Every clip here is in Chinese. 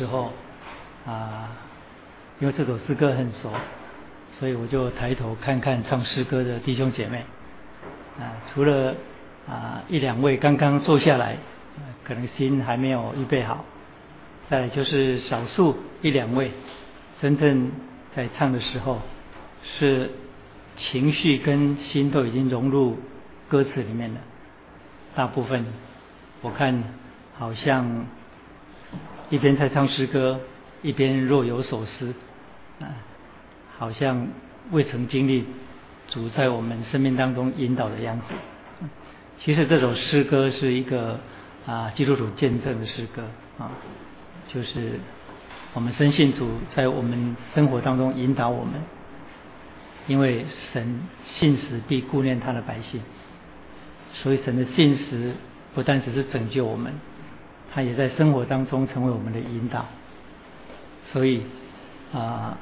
之后啊，因为这首诗歌很熟，所以我就抬头看看唱诗歌的弟兄姐妹啊，除了啊一两位刚刚坐下来，可能心还没有预备好，再就是少数一两位真正在唱的时候是情绪跟心都已经融入歌词里面了，大部分我看好像。一边在唱诗歌，一边若有所思，啊，好像未曾经历主在我们生命当中引导的样子。其实这首诗歌是一个啊基督徒见证的诗歌啊，就是我们深信主在我们生活当中引导我们，因为神信实必顾念他的百姓，所以神的信实不但只是拯救我们。他也在生活当中成为我们的引导，所以啊，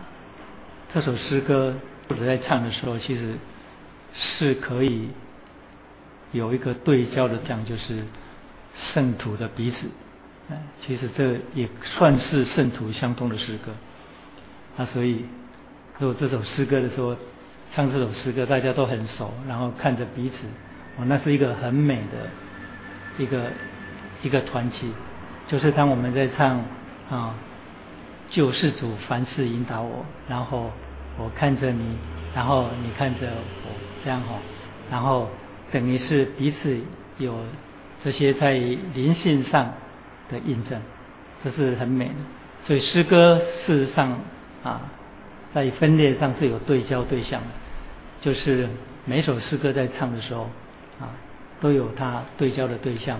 这首诗歌或者在唱的时候，其实是可以有一个对焦的，讲就是圣徒的彼此。其实这也算是圣徒相通的诗歌。啊，所以如果这首诗歌的时候唱这首诗歌，大家都很熟，然后看着彼此，哦，那是一个很美的一个。一个团体，就是当我们在唱啊，救世主凡事引导我，然后我看着你，然后你看着我，这样哈，然后等于是彼此有这些在灵性上的印证，这是很美的。所以诗歌事实上啊，在分裂上是有对焦对象的，就是每首诗歌在唱的时候啊，都有它对焦的对象。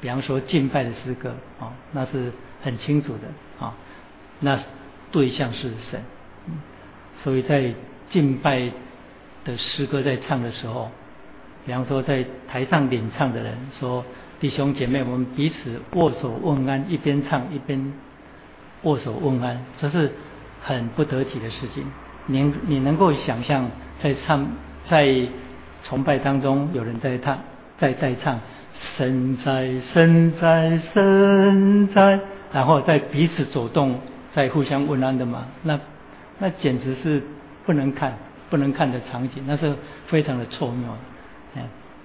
比方说敬拜的诗歌啊，那是很清楚的啊，那对象是神，所以在敬拜的诗歌在唱的时候，比方说在台上领唱的人说弟兄姐妹，我们彼此握手问安，一边唱一边握手问安，这是很不得体的事情。你你能够想象在唱在崇拜当中有人在唱在在唱。神在，神在，神在，然后再彼此走动，再互相问安的嘛？那那简直是不能看、不能看的场景，那是非常的错谬。嗯，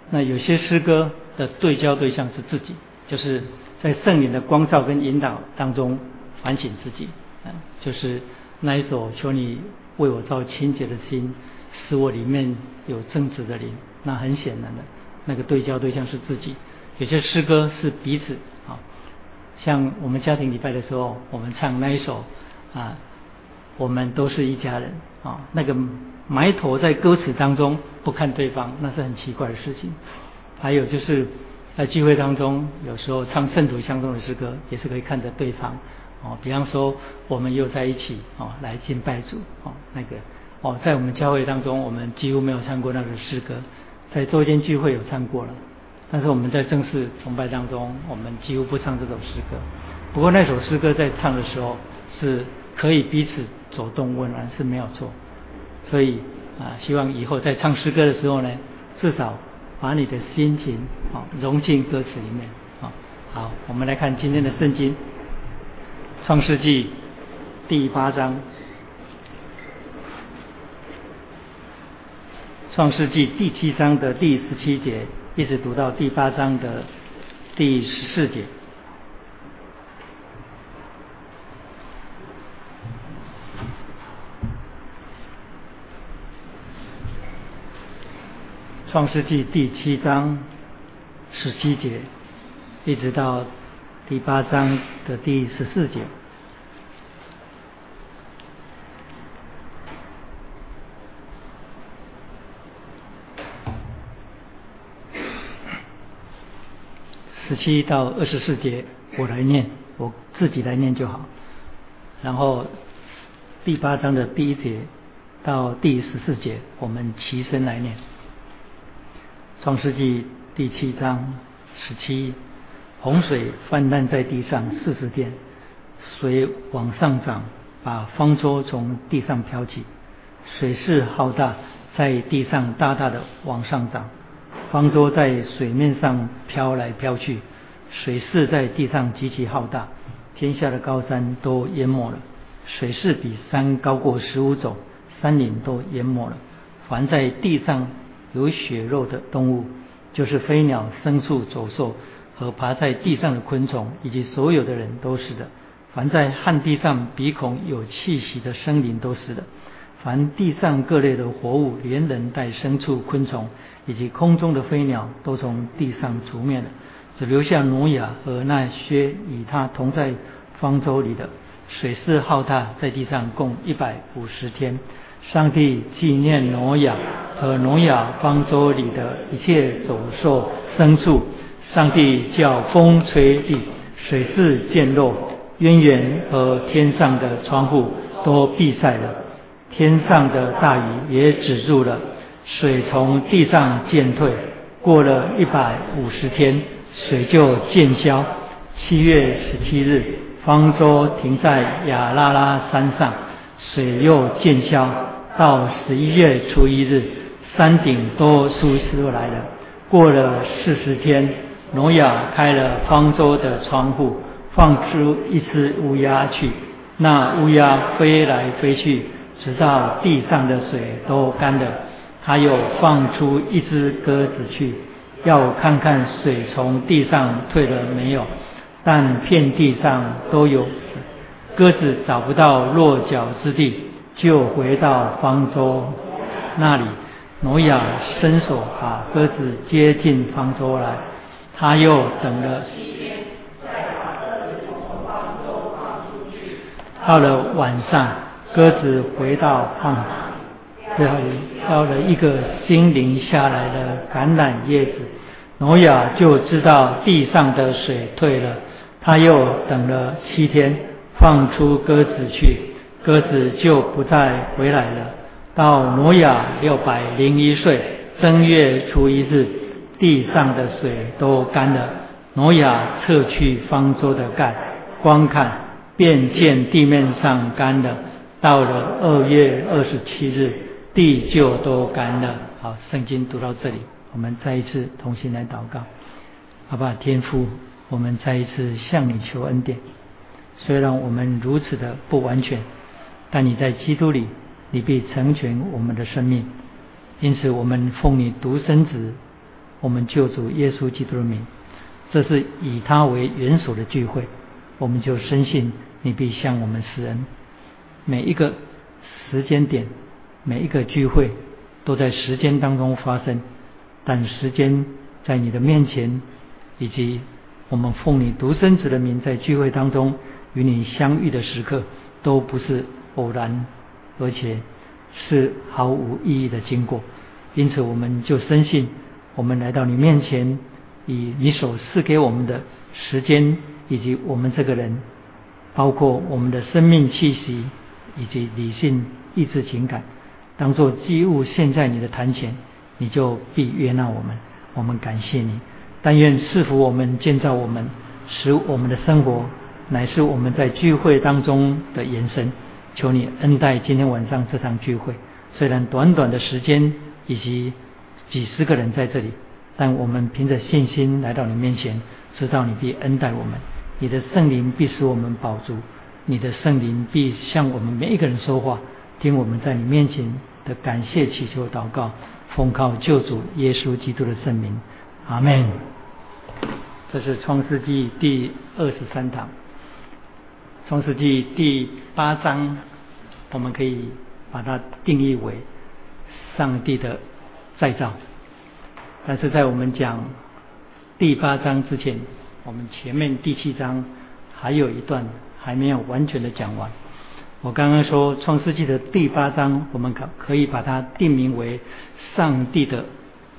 那有些诗歌的对焦对象是自己，就是在圣灵的光照跟引导当中反省自己。嗯，就是那一首求你为我造清洁的心，使我里面有正直的灵。那很显然的。那个对焦对象是自己，有些诗歌是彼此啊，像我们家庭礼拜的时候，我们唱那一首啊，我们都是一家人啊，那个埋头在歌词当中不看对方，那是很奇怪的事情。还有就是在聚会当中，有时候唱圣徒相中的诗歌，也是可以看着对方哦。比方说，我们又在一起哦，来敬拜主哦，那个哦，在我们教会当中，我们几乎没有唱过那个诗歌。在周间聚会有唱过了，但是我们在正式崇拜当中，我们几乎不唱这首诗歌。不过那首诗歌在唱的时候，是可以彼此走动温暖是没有错。所以啊，希望以后在唱诗歌的时候呢，至少把你的心情啊融进歌词里面啊。好，我们来看今天的圣经，《创世纪》第八章。创世纪第七章的第十七节，一直读到第八章的第十四节。创世纪第七章十七节，一直到第八章的第十四节。十七到二十四节，我来念，我自己来念就好。然后第八章的第一节到第十四节，我们齐声来念。创世纪第七章十七，洪水泛滥在地上四十天，水往上涨，把方舟从地上飘起，水势浩大，在地上大大的往上涨。方舟在水面上飘来飘去，水势在地上极其浩大。天下的高山都淹没了，水势比山高过十五肘，山岭都淹没了。凡在地上有血肉的动物，就是飞鸟、牲畜、走兽和爬在地上的昆虫，以及所有的人都是的。凡在旱地上鼻孔有气息的生灵都是的。凡地上各类的活物，连人带牲畜、昆虫，以及空中的飞鸟，都从地上除灭了，只留下挪亚和那些与他同在方舟里的。水势浩大，在地上共一百五十天。上帝纪念挪亚和挪亚方舟里的一切走兽、牲畜。上帝叫风吹地，水势渐弱，渊源和天上的窗户都闭塞了。天上的大雨也止住了，水从地上渐退。过了一百五十天，水就渐消。七月十七日，方舟停在亚拉拉山上，水又渐消。到十一月初一日，山顶都疏湿来了。过了四十天，挪亚开了方舟的窗户，放出一只乌鸦去。那乌鸦飞来飞去。直到地上的水都干了，他又放出一只鸽子去，要看看水从地上退了没有。但遍地上都有鸽子找不到落脚之地，就回到方舟那里。挪亚伸手把鸽子接进方舟来，他又等了到了晚上。鸽子回到放，最后到了一个心灵下来的橄榄叶子，挪亚就知道地上的水退了。他又等了七天，放出鸽子去，鸽子就不再回来了。到挪亚六百零一岁正月初一日，地上的水都干了。挪亚撤去方舟的盖，观看，便见地面上干了。到了二月二十七日，地就都干了。好，圣经读到这里，我们再一次同心来祷告。好吧，天父，我们再一次向你求恩典。虽然我们如此的不完全，但你在基督里，你必成全我们的生命。因此，我们奉你独生子，我们救主耶稣基督的名，这是以他为元首的聚会，我们就深信你必向我们施恩。每一个时间点，每一个聚会都在时间当中发生，但时间在你的面前，以及我们奉你独生子的名在聚会当中与你相遇的时刻，都不是偶然，而且是毫无意义的经过。因此，我们就深信，我们来到你面前，以你所赐给我们的时间，以及我们这个人，包括我们的生命气息。以及理性、意志、情感，当做机物献在你的坛前，你就必悦纳我们。我们感谢你，但愿赐福我们、建造我们，使我们的生活乃是我们在聚会当中的延伸。求你恩待今天晚上这场聚会，虽然短短的时间以及几十个人在这里，但我们凭着信心来到你面前，知道你必恩待我们，你的圣灵必使我们保住。你的圣灵必向我们每一个人说话，听我们在你面前的感谢祈求祷告，奉靠救主耶稣基督的圣名，阿门。这是创世纪第二十三堂，创世纪第八章，我们可以把它定义为上帝的再造。但是在我们讲第八章之前，我们前面第七章还有一段。还没有完全的讲完。我刚刚说创世纪的第八章，我们可可以把它定名为上帝的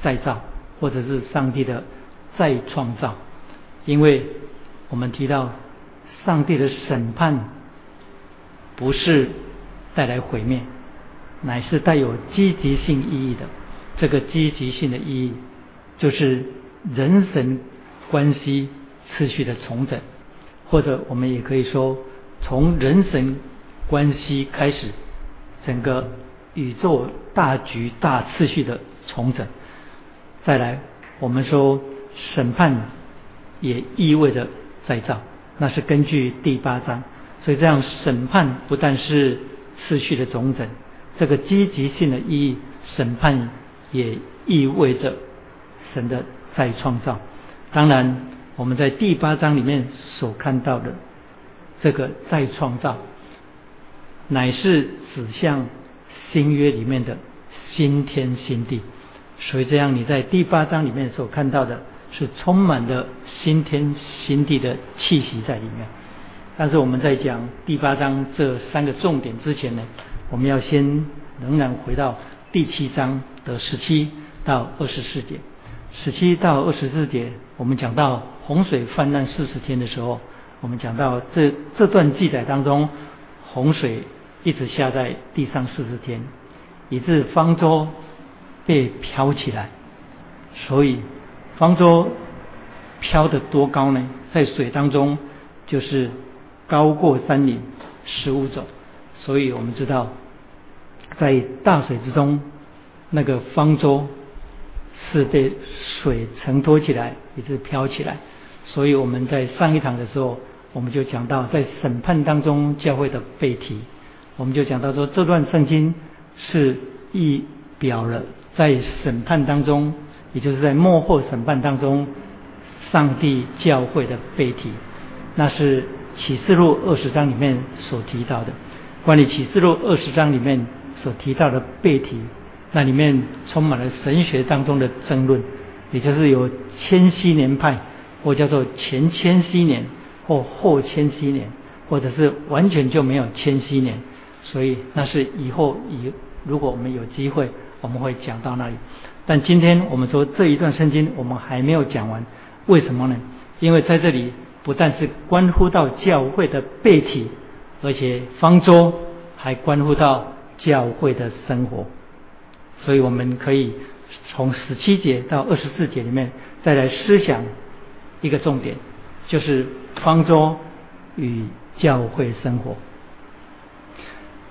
再造，或者是上帝的再创造，因为我们提到上帝的审判不是带来毁灭，乃是带有积极性意义的。这个积极性的意义，就是人神关系次序的重整。或者我们也可以说，从人神关系开始，整个宇宙大局大次序的重整。再来，我们说审判也意味着再造，那是根据第八章。所以这样审判不但是次序的总整，这个积极性的意义，审判也意味着神的再创造。当然，我们在第八章里面所看到的这个再创造，乃是指向新约里面的新天新地。所以这样，你在第八章里面所看到的是充满了新天新地的气息在里面。但是我们在讲第八章这三个重点之前呢，我们要先仍然回到第七章的十七到二十四节。十七到二十四节，我们讲到洪水泛滥四十天的时候，我们讲到这这段记载当中，洪水一直下在地上四十天，以致方舟被飘起来。所以方舟飘得多高呢？在水当中就是。高过山岭十五肘，所以我们知道，在大水之中，那个方舟是被水承托起来，也是飘起来。所以我们在上一堂的时候，我们就讲到，在审判当中教会的背题，我们就讲到说，这段圣经是意表了在审判当中，也就是在幕后审判当中，上帝教会的背题，那是。启示录二十章里面所提到的，关于启示录二十章里面所提到的背题，那里面充满了神学当中的争论，也就是有千禧年派，或叫做前千禧年，或后千禧年，或者是完全就没有千禧年，所以那是以后以如果我们有机会，我们会讲到那里。但今天我们说这一段圣经我们还没有讲完，为什么呢？因为在这里。不但是关乎到教会的背体，而且方舟还关乎到教会的生活，所以我们可以从十七节到二十四节里面再来思想一个重点，就是方舟与教会生活。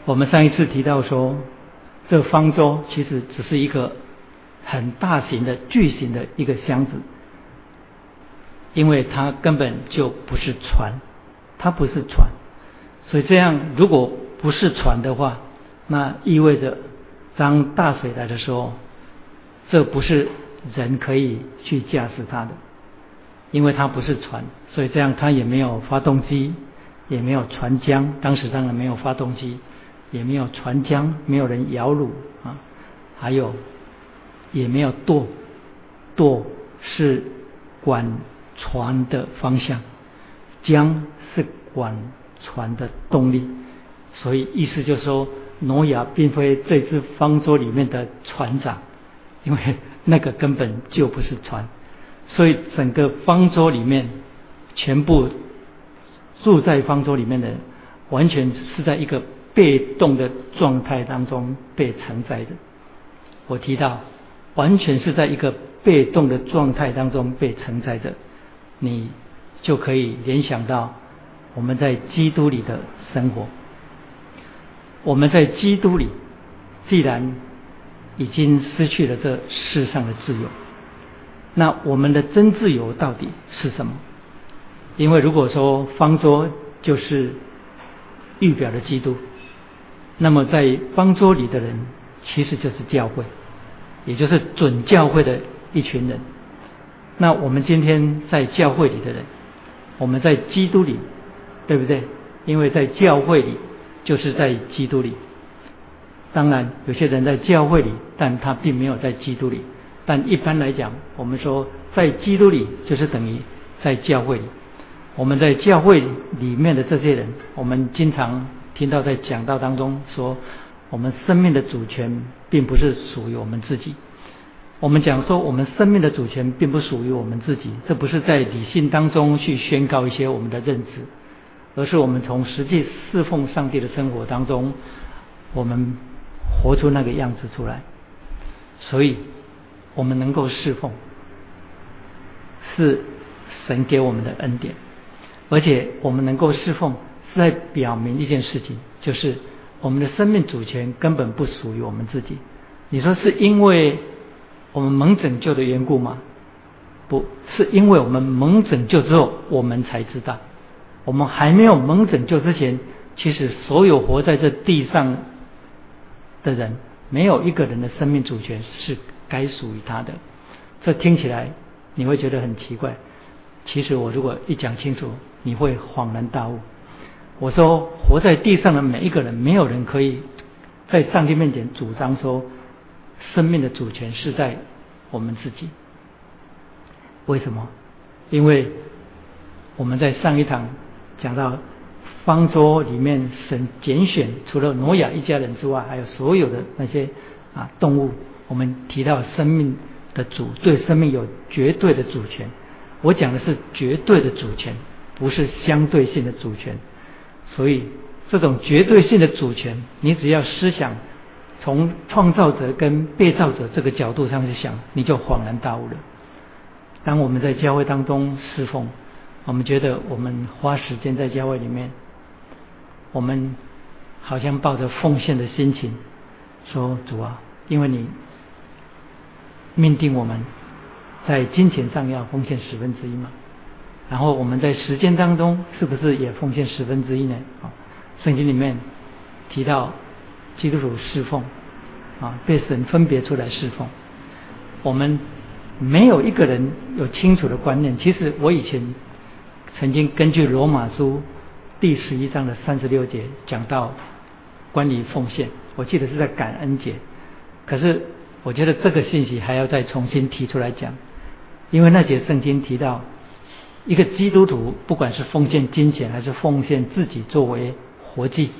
我们上一次提到说，这方舟其实只是一个很大型的巨型的一个箱子。因为它根本就不是船，它不是船，所以这样如果不是船的话，那意味着当大水来的时候，这不是人可以去驾驶它的，因为它不是船，所以这样它也没有发动机，也没有船浆，当时当然没有发动机，也没有船浆，没有人摇橹啊，还有也没有舵，舵是管。船的方向，江是管船的动力，所以意思就是说，挪亚并非这只方舟里面的船长，因为那个根本就不是船，所以整个方舟里面全部住在方舟里面的，完全是在一个被动的状态当中被承载的。我提到，完全是在一个被动的状态当中被承载着。你就可以联想到我们在基督里的生活。我们在基督里，既然已经失去了这世上的自由，那我们的真自由到底是什么？因为如果说方舟就是预表的基督，那么在方桌里的人其实就是教会，也就是准教会的一群人。那我们今天在教会里的人，我们在基督里，对不对？因为在教会里就是在基督里。当然，有些人在教会里，但他并没有在基督里。但一般来讲，我们说在基督里就是等于在教会里。我们在教会里面的这些人，我们经常听到在讲道当中说，我们生命的主权并不是属于我们自己。我们讲说，我们生命的主权并不属于我们自己，这不是在理性当中去宣告一些我们的认知，而是我们从实际侍奉上帝的生活当中，我们活出那个样子出来。所以，我们能够侍奉，是神给我们的恩典，而且我们能够侍奉，在表明一件事情，就是我们的生命主权根本不属于我们自己。你说是因为？我们蒙拯救的缘故吗？不是因为我们蒙拯救之后，我们才知道，我们还没有蒙拯救之前，其实所有活在这地上的人，没有一个人的生命主权是该属于他的。这听起来你会觉得很奇怪。其实我如果一讲清楚，你会恍然大悟。我说，活在地上的每一个人，没有人可以在上帝面前主张说，生命的主权是在我们自己。为什么？因为我们在上一堂讲到方舟里面，神拣选除了挪亚一家人之外，还有所有的那些啊动物。我们提到生命的主对生命有绝对的主权。我讲的是绝对的主权，不是相对性的主权。所以，这种绝对性的主权，你只要思想从创造者跟被造者这个角度上去想，你就恍然大悟了。当我们在教会当中侍奉，我们觉得我们花时间在教会里面，我们好像抱着奉献的心情说：“主啊，因为你命定我们。”在金钱上要奉献十分之一嘛，然后我们在时间当中是不是也奉献十分之一呢？啊，圣经里面提到基督徒侍奉啊，被神分别出来侍奉，我们没有一个人有清楚的观念。其实我以前曾经根据罗马书第十一章的三十六节讲到关于奉献，我记得是在感恩节，可是我觉得这个信息还要再重新提出来讲。因为那节圣经提到，一个基督徒不管是奉献金钱还是奉献自己作为活祭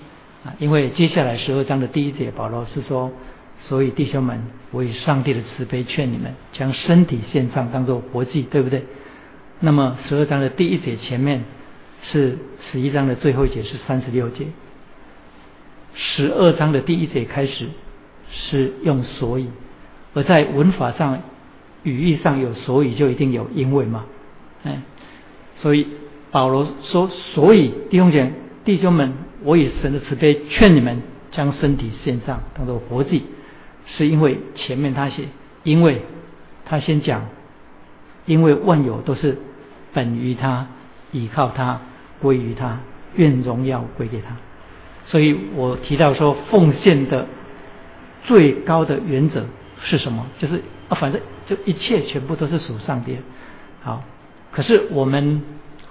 啊，因为接下来十二章的第一节保罗是说，所以弟兄们，我以上帝的慈悲劝你们，将身体献上当做活祭，对不对？那么十二章的第一节前面是十一章的最后一节是三十六节，十二章的第一节开始是用所以，而在文法上。语义上有所以，就一定有因为嘛？哎，所以保罗说：“所以弟兄姐弟兄们，我以神的慈悲劝你们，将身体献上，当做活祭。”是因为前面他写，因为他先讲，因为万有都是本于他，倚靠他，归于他，愿荣耀归给他。所以我提到说，奉献的最高的原则是什么？就是啊，反正。就一切全部都是属上帝。好，可是我们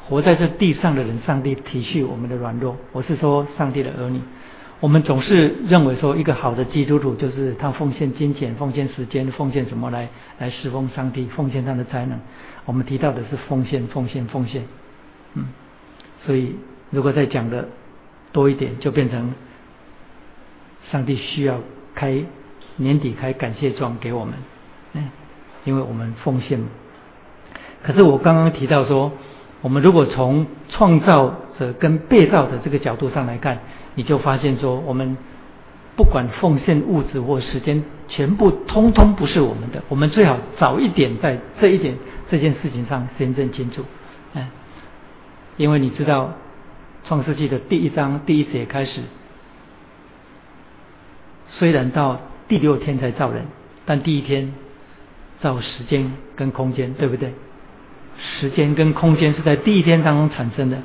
活在这地上的人，上帝体恤我们的软弱。我是说，上帝的儿女，我们总是认为说，一个好的基督徒就是他奉献金钱、奉献时间、奉献什么来来侍奉上帝，奉献他的才能。我们提到的是奉献、奉献、奉献。嗯，所以如果再讲的多一点，就变成上帝需要开年底开感谢状给我们。嗯。因为我们奉献，可是我刚刚提到说，我们如果从创造者跟被造的这个角度上来看，你就发现说，我们不管奉献物质或时间，全部通通不是我们的。我们最好早一点在这一点这件事情上先认清楚，嗯，因为你知道创世纪的第一章第一节开始，虽然到第六天才造人，但第一天。造时间跟空间，对不对？时间跟空间是在第一天当中产生的，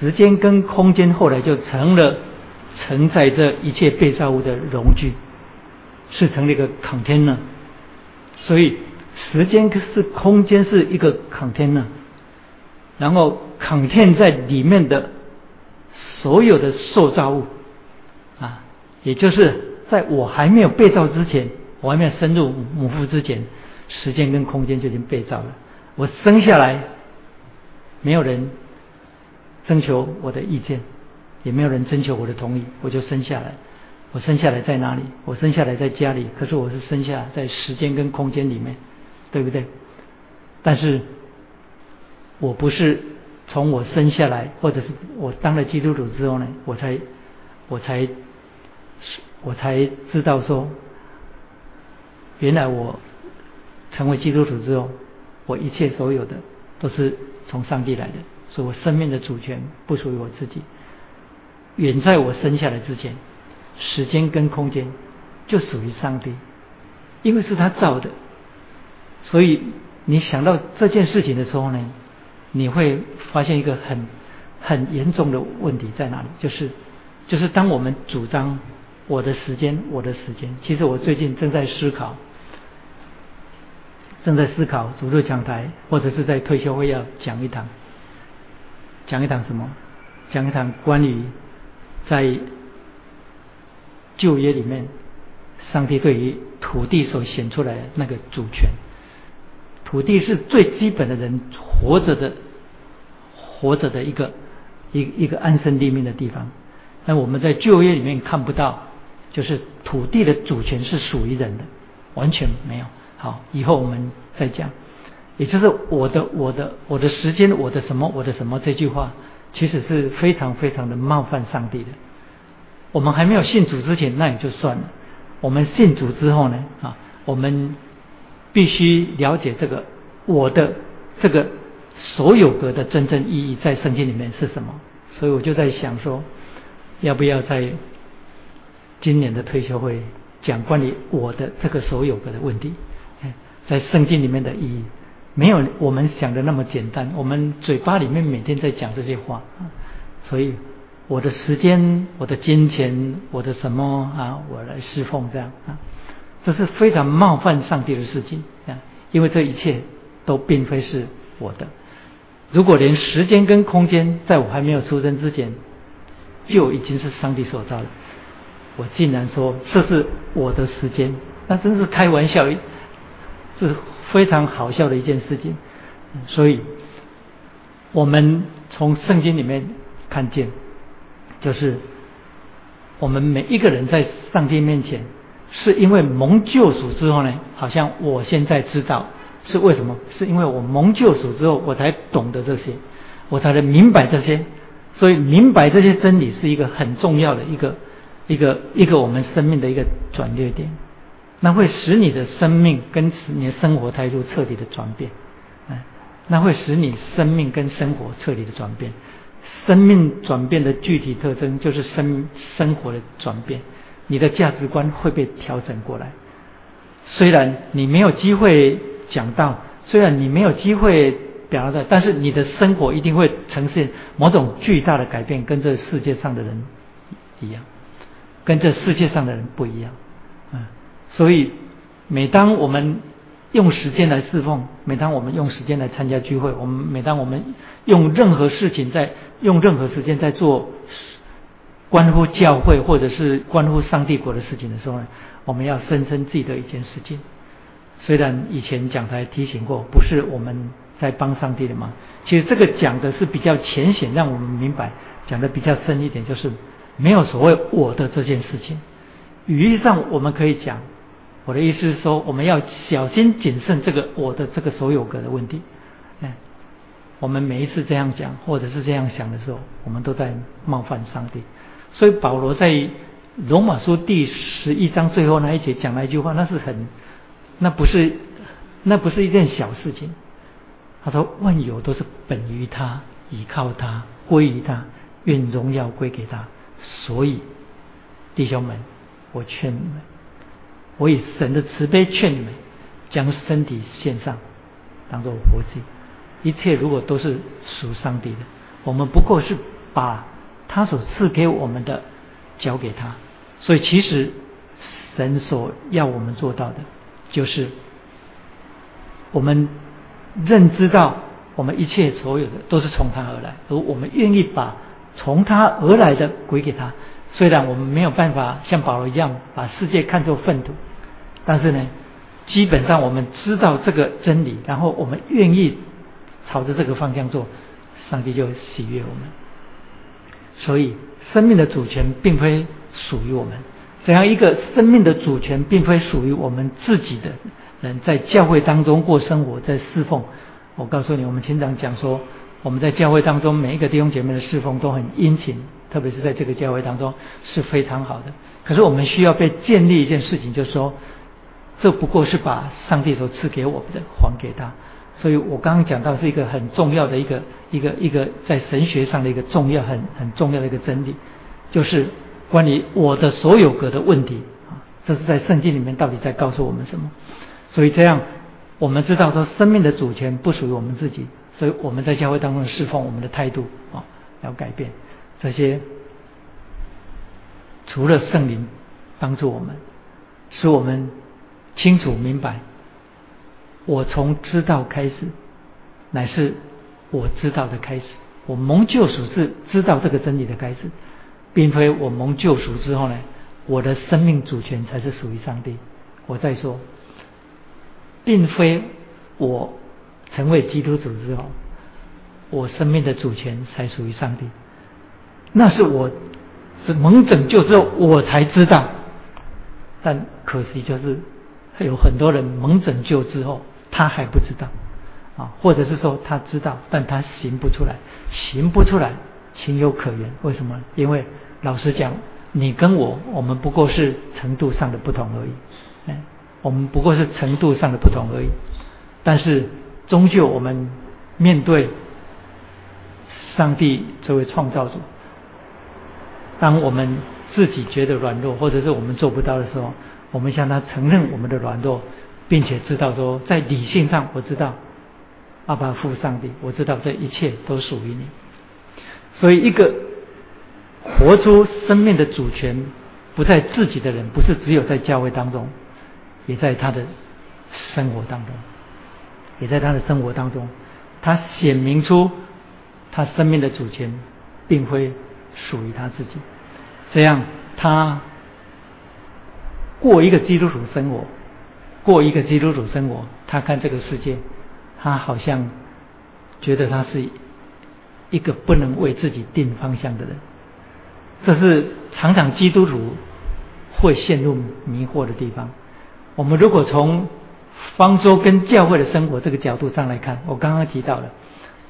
时间跟空间后来就成了承载着一切被造物的容具，是成了一个 container。所以时间是空间是一个 container，然后 contain 在里面的所有的受造物啊，也就是在我还没有被造之前。我还没有深入母腹之前，时间跟空间就已经被造了。我生下来，没有人征求我的意见，也没有人征求我的同意，我就生下来。我生下来在哪里？我生下来在家里，可是我是生下在时间跟空间里面，对不对？但是我不是从我生下来，或者是我当了基督徒之后呢，我才我才我才知道说。原来我成为基督徒之后，我一切所有的都是从上帝来的，所以我生命的主权不属于我自己。远在我生下来之前，时间跟空间就属于上帝，因为是他造的。所以你想到这件事情的时候呢，你会发现一个很很严重的问题在哪里？就是就是当我们主张我的时间，我的时间，其实我最近正在思考，正在思考主日讲台或者是在退休会要讲一堂，讲一堂什么？讲一堂关于在旧约里面，上帝对于土地所显出来那个主权。土地是最基本的人活着的，活着的一个一一个安身立命的地方。但我们在就业里面看不到，就是土地的主权是属于人的，完全没有。好，以后我们再讲。也就是我的我的我的时间，我的什么我的什么这句话，其实是非常非常的冒犯上帝的。我们还没有信主之前，那也就算了。我们信主之后呢？啊，我们。必须了解这个我的这个所有格的真正意义在圣经里面是什么，所以我就在想说，要不要在今年的退休会讲关于我的这个所有格的问题，在圣经里面的意义没有我们想的那么简单，我们嘴巴里面每天在讲这些话，所以我的时间、我的金钱、我的什么啊，我来侍奉这样啊。这是非常冒犯上帝的事情啊！因为这一切都并非是我的。如果连时间跟空间在我还没有出生之前就已经是上帝所造的，我竟然说这是我的时间，那真是开玩笑，是非常好笑的一件事情。所以，我们从圣经里面看见，就是我们每一个人在上帝面前。是因为蒙救赎之后呢，好像我现在知道是为什么？是因为我蒙救赎之后，我才懂得这些，我才能明白这些。所以明白这些真理是一个很重要的一个一个一个我们生命的一个转捩点，那会使你的生命跟你的生活态度彻底的转变，哎，那会使你生命跟生活彻底的转变。生命转变的具体特征就是生生活的转变。你的价值观会被调整过来。虽然你没有机会讲到，虽然你没有机会表达，但是你的生活一定会呈现某种巨大的改变，跟这世界上的人一样，跟这世界上的人不一样。所以每当我们用时间来侍奉，每当我们用时间来参加聚会，我们每当我们用任何事情在用任何时间在做。关乎教会或者是关乎上帝国的事情的时候呢，我们要深深记得一件事情。虽然以前讲台提醒过，不是我们在帮上帝的忙，其实这个讲的是比较浅显，让我们明白讲的比较深一点，就是没有所谓我的这件事情。语义上我们可以讲，我的意思是说，我们要小心谨慎这个我的这个所有格的问题。哎，我们每一次这样讲或者是这样想的时候，我们都在冒犯上帝。所以保罗在罗马书第十一章最后那一节讲了一句话，那是很，那不是，那不是一件小事情。他说：“万有都是本于他，倚靠他，归于他，愿荣耀归给他。”所以，弟兄们，我劝你们，我以神的慈悲劝你们，将身体献上，当做活祭。一切如果都是属上帝的，我们不过是把。他所赐给我们的，交给他。所以，其实神所要我们做到的，就是我们认知到我们一切所有的都是从他而来，而我们愿意把从他而来的归给他。虽然我们没有办法像保罗一样把世界看作粪土，但是呢，基本上我们知道这个真理，然后我们愿意朝着这个方向做，上帝就喜悦我们。所以，生命的主权并非属于我们。怎样一个生命的主权并非属于我们自己的人，在教会当中过生活，在侍奉。我告诉你，我们经常讲说，我们在教会当中每一个弟兄姐妹的侍奉都很殷勤，特别是在这个教会当中是非常好的。可是我们需要被建立一件事情，就是说，这不过是把上帝所赐给我们的还给他。所以我刚刚讲到是一个很重要的一个一个一个在神学上的一个重要很很重要的一个真理，就是关于我的所有格的问题啊，这是在圣经里面到底在告诉我们什么？所以这样我们知道说生命的主权不属于我们自己，所以我们在教会当中侍奉，我们的态度啊，要改变。这些除了圣灵帮助我们，使我们清楚明白，我从知道开始，乃是我知道的开始。我蒙救赎是知道这个真理的开始，并非我蒙救赎之后呢，我的生命主权才是属于上帝。我再说，并非我成为基督徒之后，我生命的主权才属于上帝。那是我是蒙拯救之后我才知道，但可惜就是有很多人蒙拯救之后他还不知道啊，或者是说他知道，但他行不出来。行不出来，情有可原。为什么？因为老实讲，你跟我，我们不过是程度上的不同而已。哎，我们不过是程度上的不同而已。但是，终究我们面对上帝这位创造主，当我们自己觉得软弱，或者是我们做不到的时候，我们向他承认我们的软弱，并且知道说，在理性上我知道。阿爸父上帝，我知道这一切都属于你。所以，一个活出生命的主权不在自己的人，不是只有在教会当中，也在他的生活当中，也在他的生活当中，他显明出他生命的主权并非属于他自己。这样，他过一个基督徒生活，过一个基督徒生活，他看这个世界。他好像觉得他是一个不能为自己定方向的人，这是常常基督徒会陷入迷惑的地方。我们如果从方舟跟教会的生活这个角度上来看，我刚刚提到了，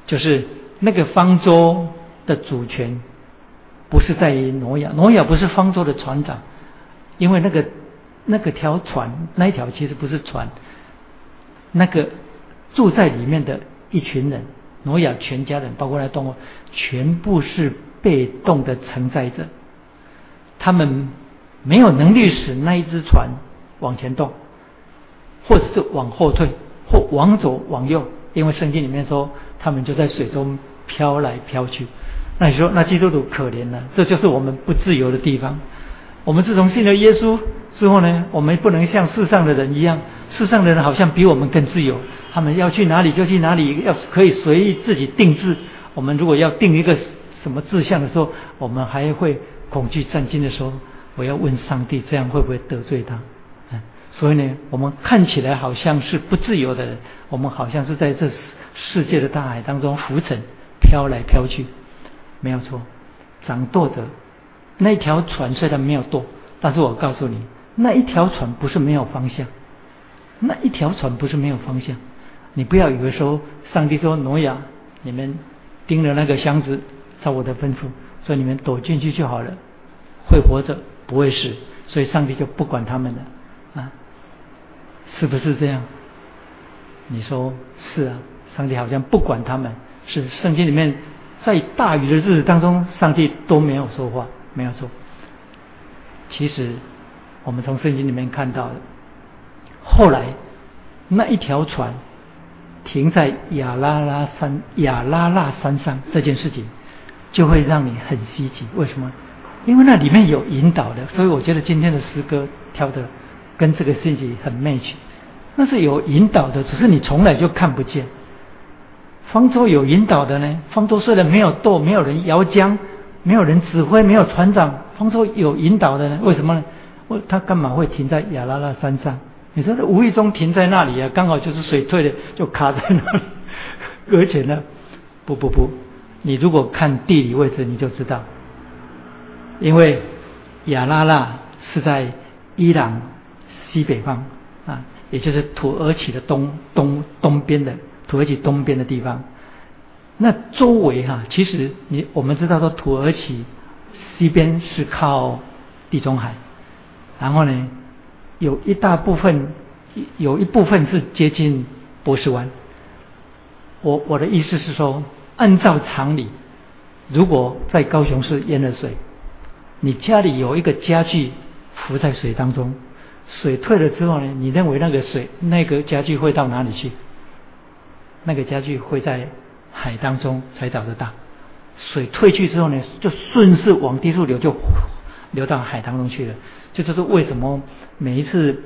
就是那个方舟的主权不是在于挪亚，挪亚不是方舟的船长，因为那个那个条船那一条其实不是船，那个。住在里面的一群人，挪亚全家人，包括那动物，全部是被动的承载者。他们没有能力使那一只船往前动，或者是往后退，或往左往右，因为圣经里面说，他们就在水中飘来飘去。那你说，那基督徒可怜了，这就是我们不自由的地方。我们自从信了耶稣之后呢，我们不能像世上的人一样，世上的人好像比我们更自由。他们要去哪里就去哪里，要可以随意自己定制。我们如果要定一个什么志向的时候，我们还会恐惧战惊的时候，我要问上帝，这样会不会得罪他？所以呢，我们看起来好像是不自由的人，我们好像是在这世界的大海当中浮沉，飘来飘去，没有错。掌舵者那一条船虽然没有舵，但是我告诉你，那一条船不是没有方向，那一条船不是没有方向。你不要以为说上帝说挪亚，你们盯着那个箱子，照我的吩咐，说你们躲进去就好了，会活着不会死，所以上帝就不管他们了啊，是不是这样？你说是啊，上帝好像不管他们，是圣经里面在大雨的日子当中，上帝都没有说话，没有错。其实我们从圣经里面看到的，后来那一条船。停在亚拉拉山亚拉拉山上这件事情，就会让你很稀奇。为什么？因为那里面有引导的，所以我觉得今天的诗歌挑的跟这个信息很 match。那是有引导的，只是你从来就看不见。方舟有引导的呢？方舟虽然没有舵，没有人摇桨，没有人指挥，没有船长，方舟有引导的呢？为什么呢？我他干嘛会停在亚拉拉山上？你说他无意中停在那里啊，刚好就是水退了，就卡在那里。而且呢，不不不，你如果看地理位置，你就知道，因为亚拉拉是在伊朗西北方啊，也就是土耳其的东东东边的土耳其东边的地方。那周围哈，其实你我们知道说土耳其西边是靠地中海，然后呢？有一大部分，有一部分是接近波斯湾。我我的意思是说，按照常理，如果在高雄市淹了水，你家里有一个家具浮在水当中，水退了之后呢，你认为那个水那个家具会到哪里去？那个家具会在海当中才找得到。水退去之后呢，就顺势往低处流，就流到海当中去了。这就是为什么每一次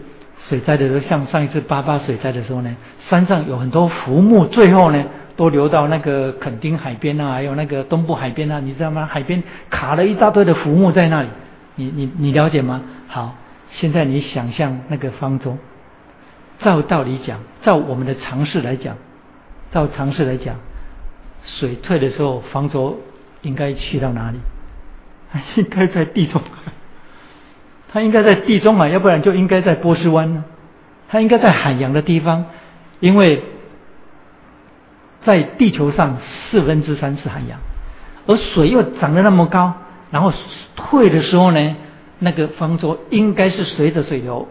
水灾的时候，像上一次八八水灾的时候呢，山上有很多浮木，最后呢都流到那个垦丁海边啊，还有那个东部海边啊，你知道吗？海边卡了一大堆的浮木在那里，你你你了解吗？好，现在你想象那个方舟，照道理讲，照我们的常识来讲，照常识来讲，水退的时候，方舟应该去到哪里？应该在地中海。它应该在地中海，要不然就应该在波斯湾呢。它应该在海洋的地方，因为在地球上四分之三是海洋，而水又涨得那么高，然后退的时候呢，那个方舟应该是随着水流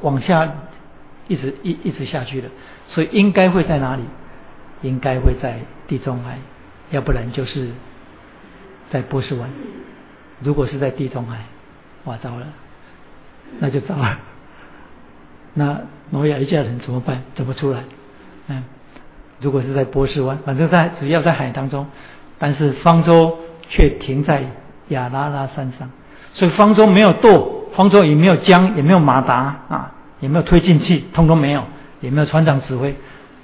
往下一直一一直下去的，所以应该会在哪里？应该会在地中海，要不然就是在波斯湾。如果是在地中海，哇，糟了！那就糟了。那挪亚一家人怎么办？怎么出来？嗯，如果是在波斯湾，反正在只要在海当中，但是方舟却停在亚拉拉山上，所以方舟没有舵，方舟也没有桨，也没有马达啊，也没有推进器，通通没有，也没有船长指挥。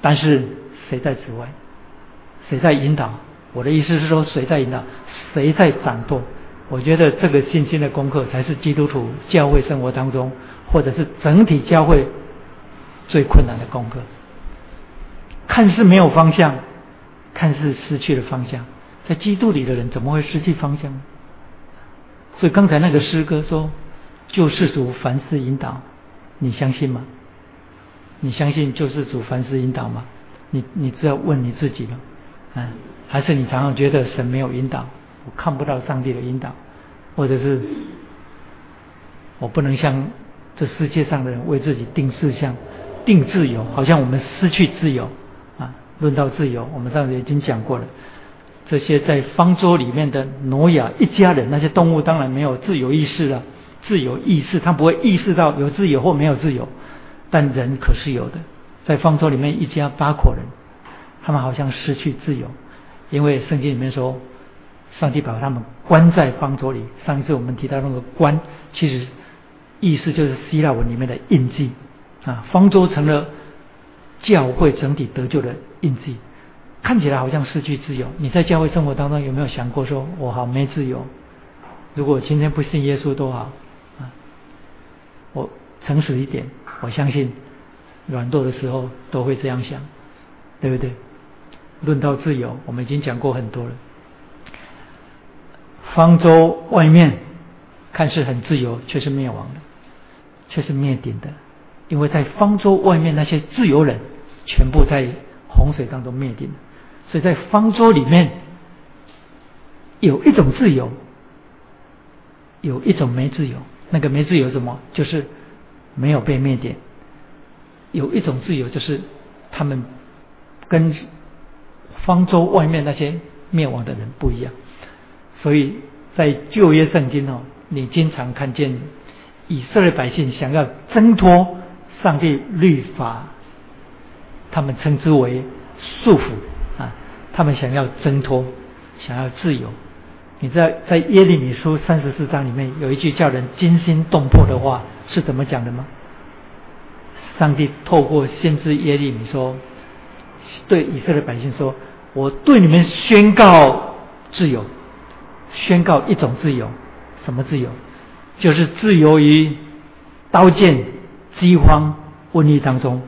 但是谁在指挥？谁在引导？我的意思是说，谁在引导？谁在掌舵？我觉得这个信心的功课才是基督徒教会生活当中，或者是整体教会最困难的功课。看似没有方向，看似失去了方向，在基督里的人怎么会失去方向？所以刚才那个诗歌说：“救世主凡事引导。”你相信吗？你相信救世主凡事引导吗？你你只要问你自己了，嗯，还是你常常觉得神没有引导？我看不到上帝的引导，或者是我不能像这世界上的人为自己定事项、定自由，好像我们失去自由啊。论到自由，我们上次已经讲过了。这些在方舟里面的挪亚一家人，那些动物当然没有自由意识了，自由意识他不会意识到有自由或没有自由，但人可是有的。在方舟里面一家八口人，他们好像失去自由，因为圣经里面说。上帝把他们关在方舟里。上一次我们提到那个“关”，其实意思就是希腊文里面的印记啊。方舟成了教会整体得救的印记，看起来好像失去自由。你在教会生活当中有没有想过说：“我好没自由？如果今天不信耶稣多好啊！”我诚实一点，我相信软弱的时候都会这样想，对不对？论到自由，我们已经讲过很多了。方舟外面看似很自由，却是灭亡的，却是灭顶的。因为在方舟外面那些自由人，全部在洪水当中灭顶。所以在方舟里面有一种自由，有一种没自由。那个没自由什么？就是没有被灭顶。有一种自由，就是他们跟方舟外面那些灭亡的人不一样。所以在旧约圣经哦，你经常看见以色列百姓想要挣脱上帝律法，他们称之为束缚啊，他们想要挣脱，想要自由。你知道在耶利米书三十四章里面有一句叫人惊心动魄的话是怎么讲的吗？上帝透过先知耶利米说，对以色列百姓说：“我对你们宣告自由。”宣告一种自由，什么自由？就是自由于刀剑、饥荒、瘟疫当中，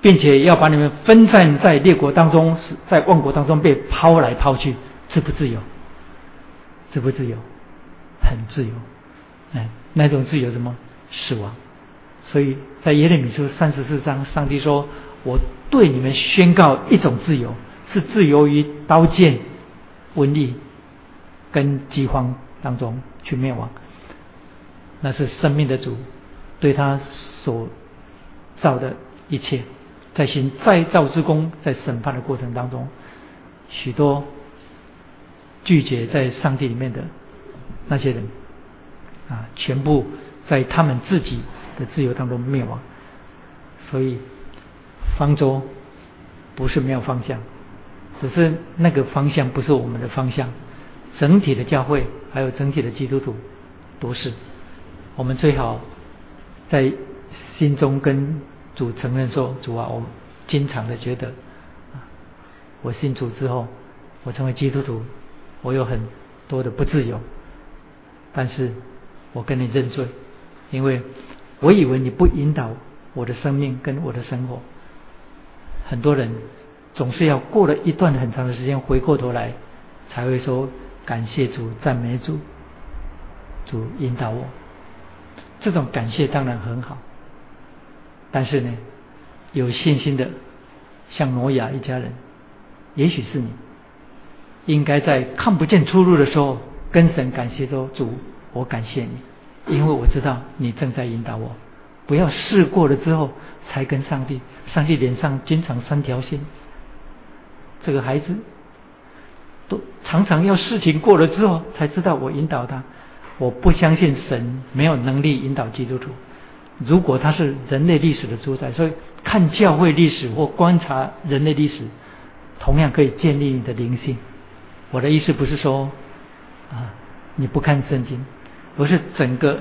并且要把你们分散在列国当中，在万国当中被抛来抛去，自不自由？自不自由？很自由。哎，那种自由什么？死亡。所以在耶利米书三十四章，上帝说：“我对你们宣告一种自由，是自由于刀剑、瘟疫。”跟饥荒当中去灭亡，那是生命的主对他所造的一切，在行再造之功，在审判的过程当中，许多拒绝在上帝里面的那些人啊，全部在他们自己的自由当中灭亡。所以方舟不是没有方向，只是那个方向不是我们的方向。整体的教会，还有整体的基督徒都是。我们最好在心中跟主承认说：“主啊，我经常的觉得，我信主之后，我成为基督徒，我有很多的不自由。但是我跟你认罪，因为我以为你不引导我的生命跟我的生活。很多人总是要过了一段很长的时间，回过头来才会说感谢主、赞美主，主引导我。”这种感谢当然很好，但是呢，有信心的，像挪亚一家人，也许是你，应该在看不见出路的时候，跟神感谢说：“主，我感谢你，因为我知道你正在引导我。”不要试过了之后才跟上帝，上帝脸上经常三条线。这个孩子都常常要事情过了之后才知道我引导他。我不相信神没有能力引导基督徒。如果他是人类历史的主宰，所以看教会历史或观察人类历史，同样可以建立你的灵性。我的意思不是说啊你不看圣经，不是整个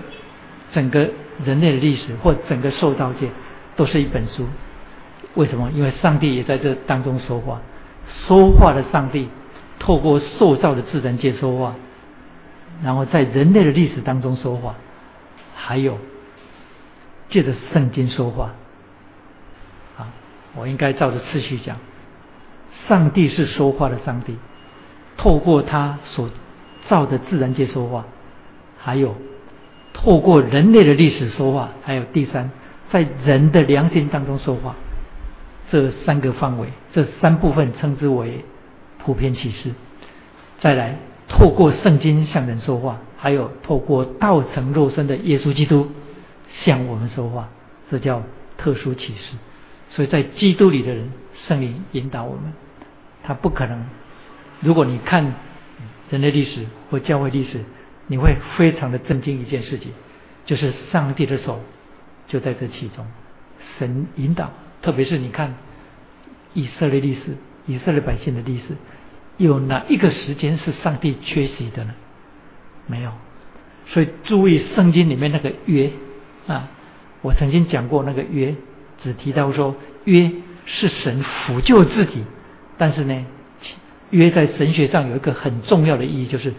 整个人类的历史或整个受造界都是一本书。为什么？因为上帝也在这当中说话，说话的上帝透过受造的自然界说话。然后在人类的历史当中说话，还有借着圣经说话。啊，我应该照着次序讲。上帝是说话的上帝，透过他所造的自然界说话，还有透过人类的历史说话，还有第三，在人的良心当中说话。这三个范围，这三部分称之为普遍启示。再来。透过圣经向人说话，还有透过道成肉身的耶稣基督向我们说话，这叫特殊启示。所以在基督里的人，圣灵引导我们，他不可能。如果你看人类历史或教会历史，你会非常的震惊一件事情，就是上帝的手就在这其中，神引导。特别是你看以色列历史，以色列百姓的历史。有哪一个时间是上帝缺席的呢？没有，所以注意圣经里面那个约啊，我曾经讲过那个约，只提到说约是神辅救自己，但是呢，约在神学上有一个很重要的意义，就是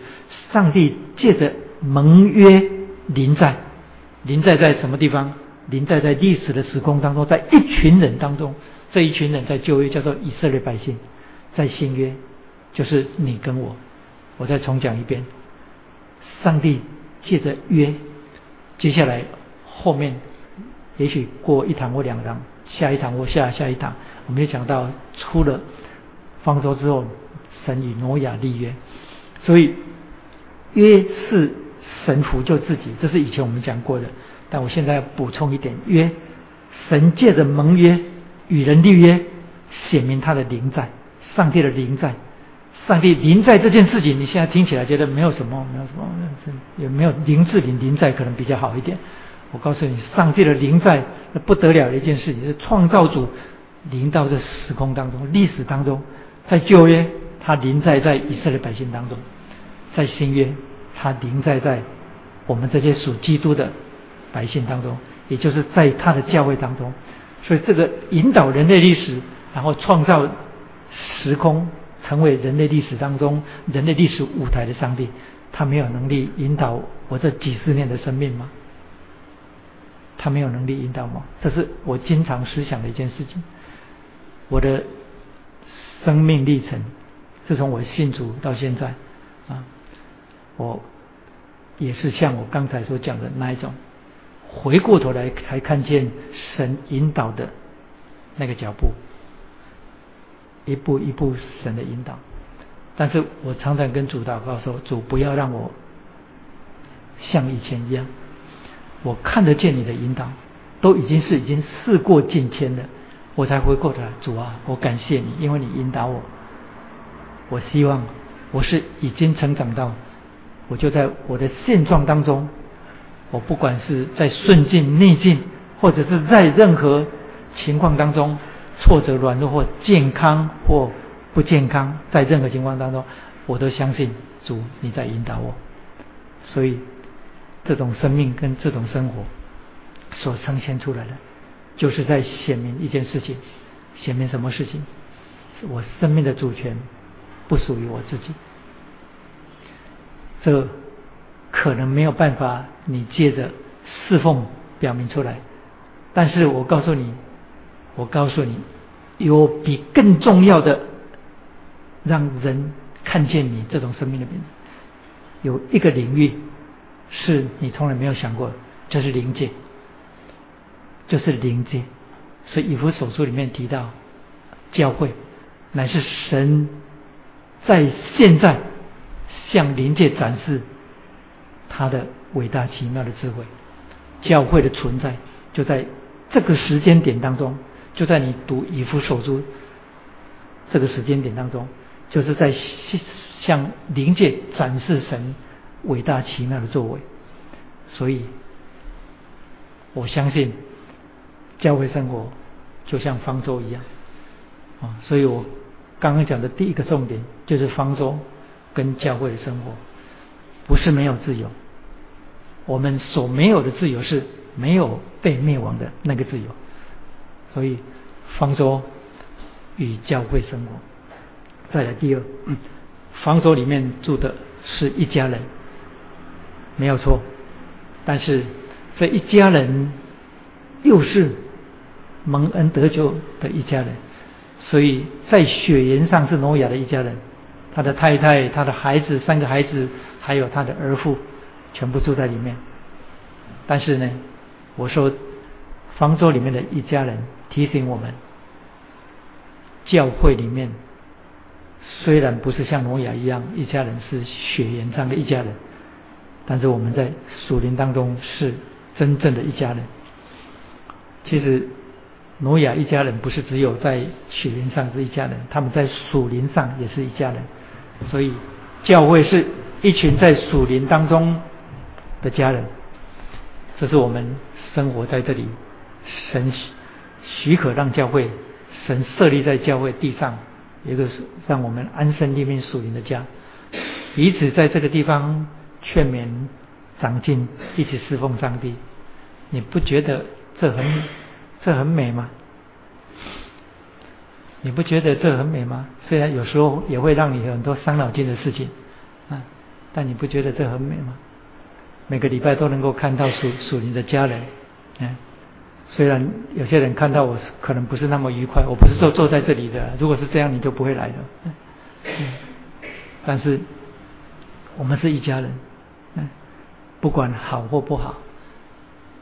上帝借着盟约临在，临在在什么地方？临在在历史的时空当中，在一群人当中，这一群人在旧约叫做以色列百姓，在新约。就是你跟我，我再重讲一遍。上帝借着约，接下来后面也许过一堂或两堂，下一堂或下下一堂，我们就讲到出了方舟之后，神与挪亚立约。所以约是神福救自己，这是以前我们讲过的。但我现在要补充一点：约，神借着盟约与人立约，显明他的灵在，上帝的灵在。上帝临在这件事情，你现在听起来觉得没有什么，没有什么，也没有灵智灵临在可能比较好一点。我告诉你，上帝的灵在那不得了的一件事情，是创造主临到这时空当中、历史当中，在旧约他临在在以色列百姓当中，在新约他临在在我们这些属基督的百姓当中，也就是在他的教会当中。所以这个引导人类历史，然后创造时空。成为人类历史当中人类历史舞台的上帝，他没有能力引导我这几十年的生命吗？他没有能力引导吗？这是我经常思想的一件事情。我的生命历程，自从我信主到现在啊，我也是像我刚才所讲的那一种，回过头来才看见神引导的那个脚步。一步一步神的引导，但是我常常跟主祷告说：“主不要让我像以前一样，我看得见你的引导，都已经是已经事过境迁了，我才回过头来。主啊，我感谢你，因为你引导我。我希望我是已经成长到，我就在我的现状当中，我不管是在顺境逆境，或者是在任何情况当中。”挫折、软弱或健康或不健康，在任何情况当中，我都相信主你在引导我。所以这种生命跟这种生活所呈现出来的，就是在显明一件事情，显明什么事情？我生命的主权不属于我自己。这可能没有办法，你借着侍奉表明出来。但是我告诉你，我告诉你，有比更重要的，让人看见你这种生命的名字。有一个领域是你从来没有想过，就是灵界，就是灵界。所以以弗所书里面提到，教会乃是神在现在向灵界展示他的伟大奇妙的智慧。教会的存在就在这个时间点当中，就在你读以弗所书这个时间点当中，就是在。向灵界展示神伟大奇妙的作为，所以我相信教会生活就像方舟一样啊！所以我刚刚讲的第一个重点就是方舟跟教会的生活不是没有自由，我们所没有的自由是没有被灭亡的那个自由，所以方舟与教会生活。再来第二。方舟里面住的是一家人，没有错。但是这一家人又是蒙恩得救的一家人，所以在血缘上是挪亚的一家人。他的太太、他的孩子、三个孩子，还有他的儿妇，全部住在里面。但是呢，我说方舟里面的一家人提醒我们，教会里面。虽然不是像挪亚一样一家人是血缘上的一家人，但是我们在属灵当中是真正的一家人。其实挪亚一家人不是只有在血缘上是一家人，他们在属灵上也是一家人。所以教会是一群在属灵当中的家人。这是我们生活在这里，神许可让教会，神设立在教会地上。一个是让我们安身立命属灵的家，彼此在这个地方劝勉长进，一起侍奉上帝。你不觉得这很这很美吗？你不觉得这很美吗？虽然有时候也会让你很多伤脑筋的事情啊，但你不觉得这很美吗？每个礼拜都能够看到属属灵的家人，嗯。虽然有些人看到我可能不是那么愉快，我不是坐坐在这里的。如果是这样，你就不会来的。但是我们是一家人，嗯不管好或不好，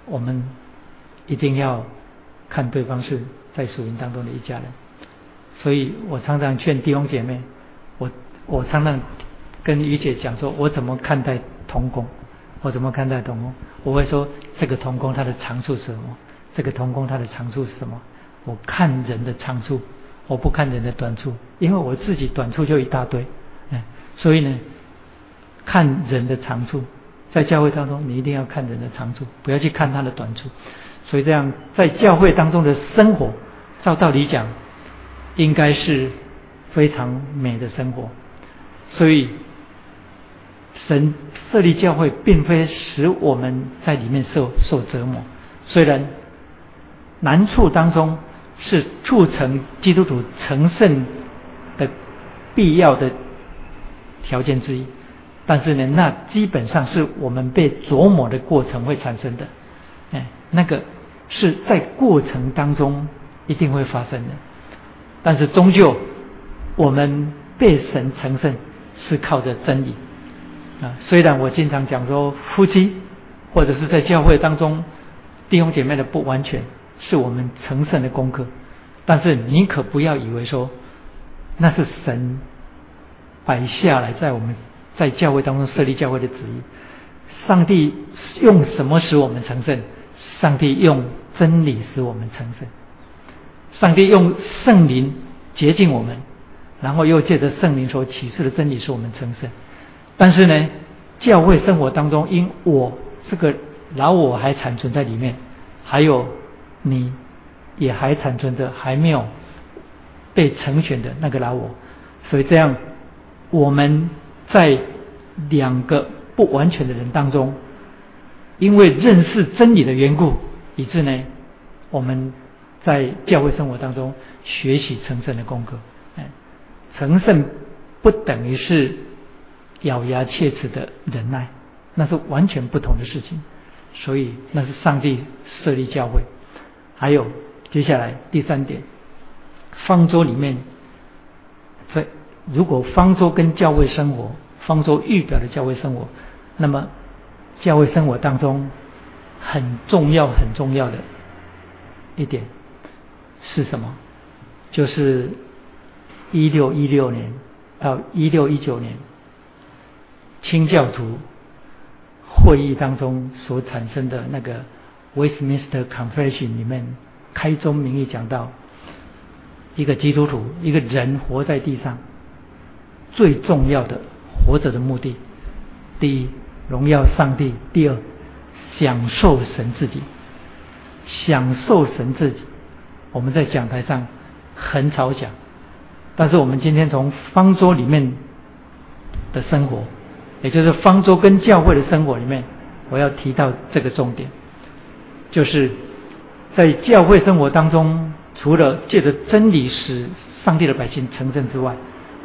我们一定要看对方是在属灵当中的一家人。所以我常常劝弟兄姐妹，我我常常跟于姐讲说，我怎么看待童工？我怎么看待童工？我会说这个童工他的长处是什么？这个童工他的长处是什么？我看人的长处，我不看人的短处，因为我自己短处就一大堆，嗯，所以呢，看人的长处，在教会当中，你一定要看人的长处，不要去看他的短处。所以这样，在教会当中的生活，照道理讲，应该是非常美的生活。所以，神设立教会，并非使我们在里面受受折磨，虽然。难处当中是促成基督徒成圣的必要的条件之一，但是呢，那基本上是我们被琢磨的过程会产生的，哎，那个是在过程当中一定会发生的，但是终究我们被神成圣是靠着真理啊。虽然我经常讲说夫妻或者是在教会当中弟兄姐妹的不完全。是我们成圣的功课，但是你可不要以为说那是神摆下来在我们在教会当中设立教会的旨意。上帝用什么使我们成圣？上帝用真理使我们成圣。上帝用圣灵洁净我们，然后又借着圣灵所启示的真理使我们成圣。但是呢，教会生活当中，因我这个老我还残存在里面，还有。你也还残存着还没有被成全的那个老我，所以这样我们在两个不完全的人当中，因为认识真理的缘故，以致呢，我们在教会生活当中学习成圣的功课。哎，成圣不等于是咬牙切齿的忍耐，那是完全不同的事情。所以那是上帝设立教会。还有接下来第三点，方舟里面，在如果方舟跟教会生活。方舟预表的教会生活，那么教会生活当中很重要、很重要的一点是什么？就是一六一六年到一六一九年清教徒会议当中所产生的那个 Westminster Confession 里面开宗明义讲到，一个基督徒一个人活在地上最重要的。活着的目的，第一，荣耀上帝；第二，享受神自己，享受神自己。我们在讲台上很少讲，但是我们今天从方舟里面的生活，也就是方舟跟教会的生活里面，我要提到这个重点，就是在教会生活当中，除了借着真理使上帝的百姓成圣之外，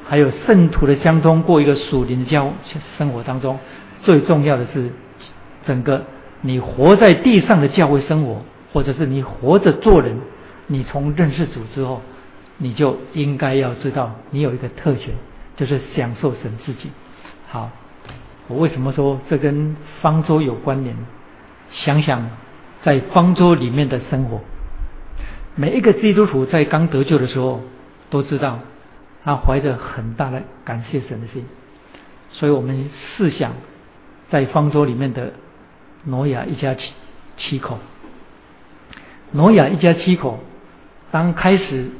还有圣徒的相通，过一个属灵的教生活当中，最重要的是整个你活在地上的教会生活，或者是你活着做人，你从认识主之后，你就应该要知道，你有一个特权，就是享受神自己。好，我为什么说这跟方舟有关联？想想在方舟里面的生活，每一个基督徒在刚得救的时候都知道。他怀着很大的感谢神的心，所以我们试想，在方舟里面的挪亚一家七七口，挪亚一家七口，当开始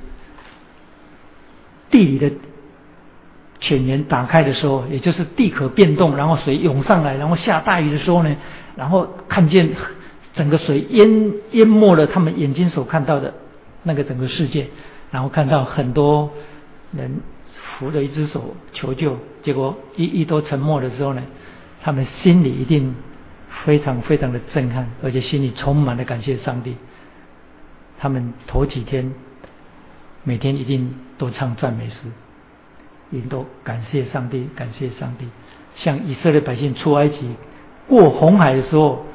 地里的泉源打开的时候，也就是地壳变动，然后水涌上来，然后下大雨的时候呢，然后看见整个水淹淹没了他们眼睛所看到的那个整个世界，然后看到很多。人扶着一只手求救，结果一一都沉默的时候呢，他们心里一定非常非常的震撼，而且心里充满了感谢上帝。他们头几天每天一定都唱赞美诗，一定都感谢上帝，感谢上帝。像以色列百姓出埃及过红海的时候，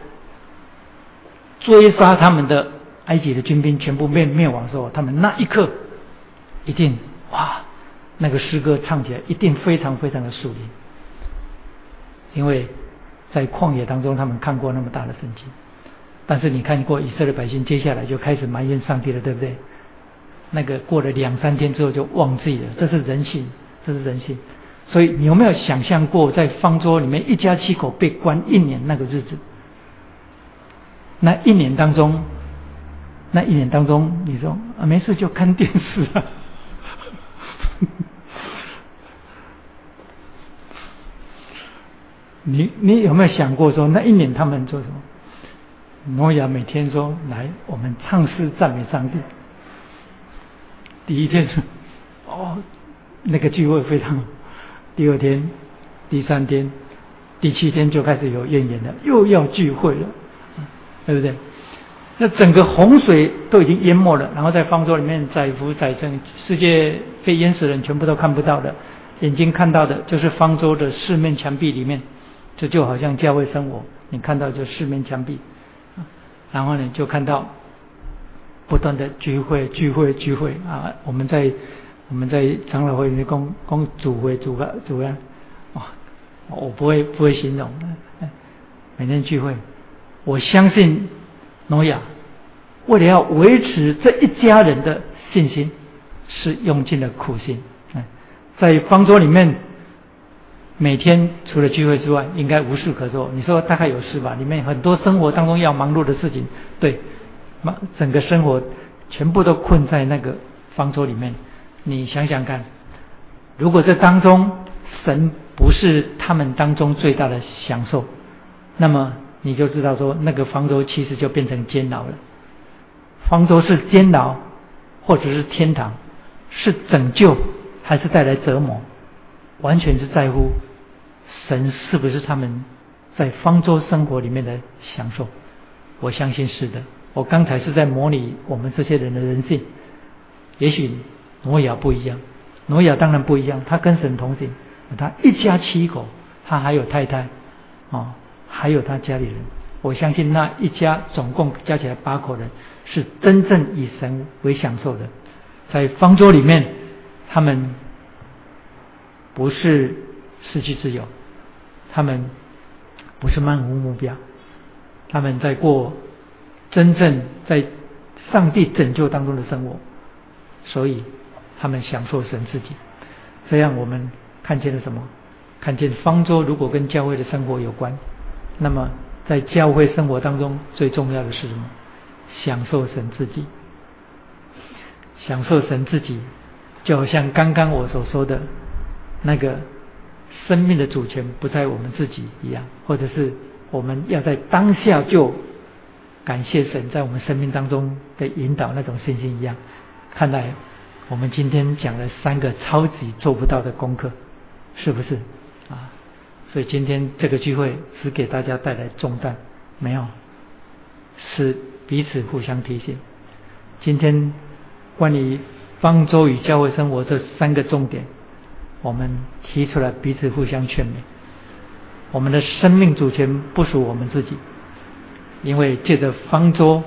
追杀他们的埃及的军兵全部灭灭亡的时候，他们那一刻一定哇！那个诗歌唱起来一定非常非常的肃立，因为在旷野当中，他们看过那么大的圣经，但是你看过以色列百姓，接下来就开始埋怨上帝了，对不对？那个过了两三天之后就忘记了，这是人性，这是人性。所以你有没有想象过，在方舟里面一家七口被关一年那个日子？那一年当中，那一年当中，你说啊没事就看电视啊。你你有没有想过说那一年他们做什么？挪亚每天说来，我们唱诗赞美上帝。第一天是哦，那个聚会非常。第二天、第三天、第七天就开始有怨言了，又要聚会了，对不对？那整个洪水都已经淹没了，然后在方舟里面载浮载沉，世界被淹死人全部都看不到的，眼睛看到的就是方舟的四面墙壁里面，这就好像教会生活，你看到就四面墙壁，然后呢就看到不断的聚会聚会聚会啊，我们在我们在长老会里面公公主会主个主任，哇，我不会不会形容，每天聚会，我相信。诺亚为了要维持这一家人的信心，是用尽了苦心。在方桌里面，每天除了聚会之外，应该无事可做。你说大概有事吧？里面很多生活当中要忙碌的事情，对，忙整个生活全部都困在那个方舟里面。你想想看，如果这当中神不是他们当中最大的享受，那么。你就知道说，那个方舟其实就变成监牢了。方舟是监牢，或者是天堂，是拯救还是带来折磨，完全是在乎神是不是他们在方舟生活里面的享受？我相信是的。我刚才是在模拟我们这些人的人性。也许挪亚不一样，挪亚当然不一样，他跟神同行，他一家七口，他还有太太，哦，还有他家里人。我相信那一家总共加起来八口人，是真正以神为享受的。在方舟里面，他们不是失去自由，他们不是漫无目标，他们在过真正在上帝拯救当中的生活，所以他们享受神自己。这样我们看见了什么？看见方舟如果跟教会的生活有关，那么在教会生活当中最重要的是什么？享受神自己。享受神自己，就好像刚刚我所说的那个生命的主权不在我们自己一样，或者是我们要在当下就感谢神在我们生命当中的引导那种信心一样。看来我们今天讲了三个超级做不到的功课，是不是啊？所以今天这个聚会只给大家带来重担，没有，是彼此互相提醒。今天。关于方舟与教会生活这三个重点，我们提出来彼此互相劝勉。我们的生命主权不属我们自己，因为借着方舟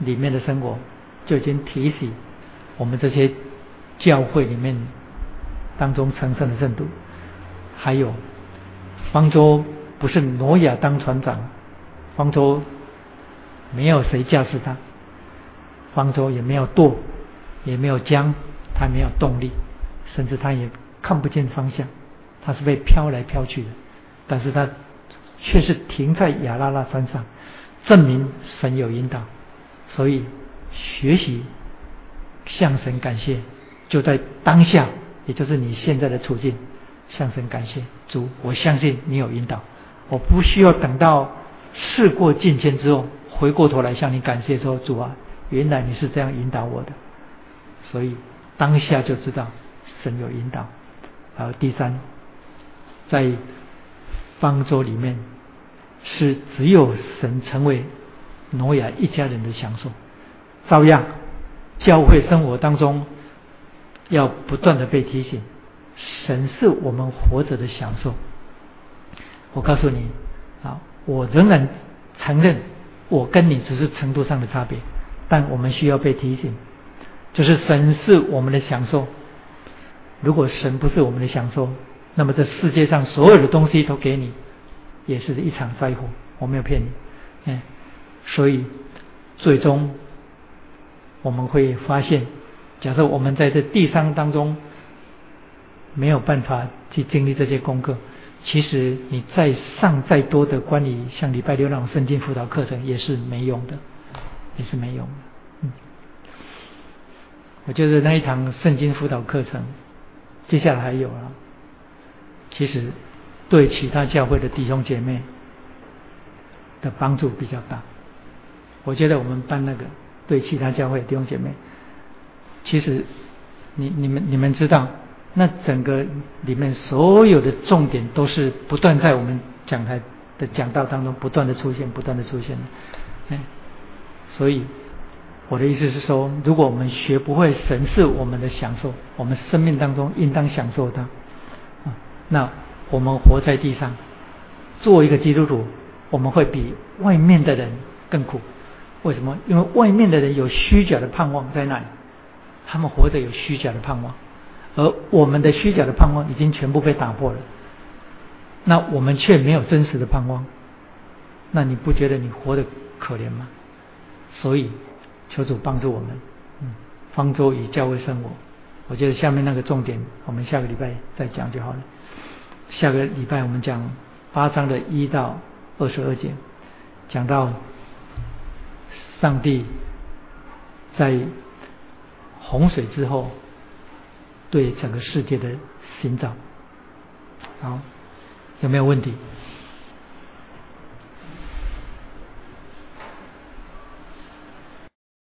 里面的生活，就已经提醒我们这些教会里面当中成圣的圣徒，还有方舟不是挪亚当船长，方舟没有谁驾驶它。方舟也没有舵，也没有桨，它没有动力，甚至他也看不见方向，他是被飘来飘去的。但是他却是停在亚拉拉山上，证明神有引导。所以学习向神感谢，就在当下，也就是你现在的处境，向神感谢主。我相信你有引导，我不需要等到事过境迁之后，回过头来向你感谢说主啊。原来你是这样引导我的，所以当下就知道神有引导。然后第三，在方舟里面是只有神成为挪亚一家人的享受。照样，教会生活当中要不断的被提醒，神是我们活着的享受。我告诉你啊，我仍然承认，我跟你只是程度上的差别。但我们需要被提醒，就是神是我们的享受。如果神不是我们的享受，那么这世界上所有的东西都给你，也是一场灾祸。我没有骗你，嗯，所以最终我们会发现，假设我们在这地上当中没有办法去经历这些功课，其实你再上再多的关于像礼拜六那种圣经辅导课程也是没用的。也是没用的。嗯，我觉得那一堂圣经辅导课程，接下来还有啊。其实对其他教会的弟兄姐妹的帮助比较大。我觉得我们办那个对其他教会的弟兄姐妹，其实你你们你们知道，那整个里面所有的重点都是不断在我们讲台的讲道当中不断的出现，不断的出现的，哎。所以，我的意思是说，如果我们学不会神是我们的享受，我们生命当中应当享受它，那我们活在地上，做一个基督徒，我们会比外面的人更苦。为什么？因为外面的人有虚假的盼望在那里，他们活着有虚假的盼望，而我们的虚假的盼望已经全部被打破了，那我们却没有真实的盼望，那你不觉得你活得可怜吗？所以，求主帮助我们。嗯，方舟与教会生活，我觉得下面那个重点，我们下个礼拜再讲就好了。下个礼拜我们讲八章的一到二十二节，讲到上帝在洪水之后对整个世界的寻找。好，有没有问题？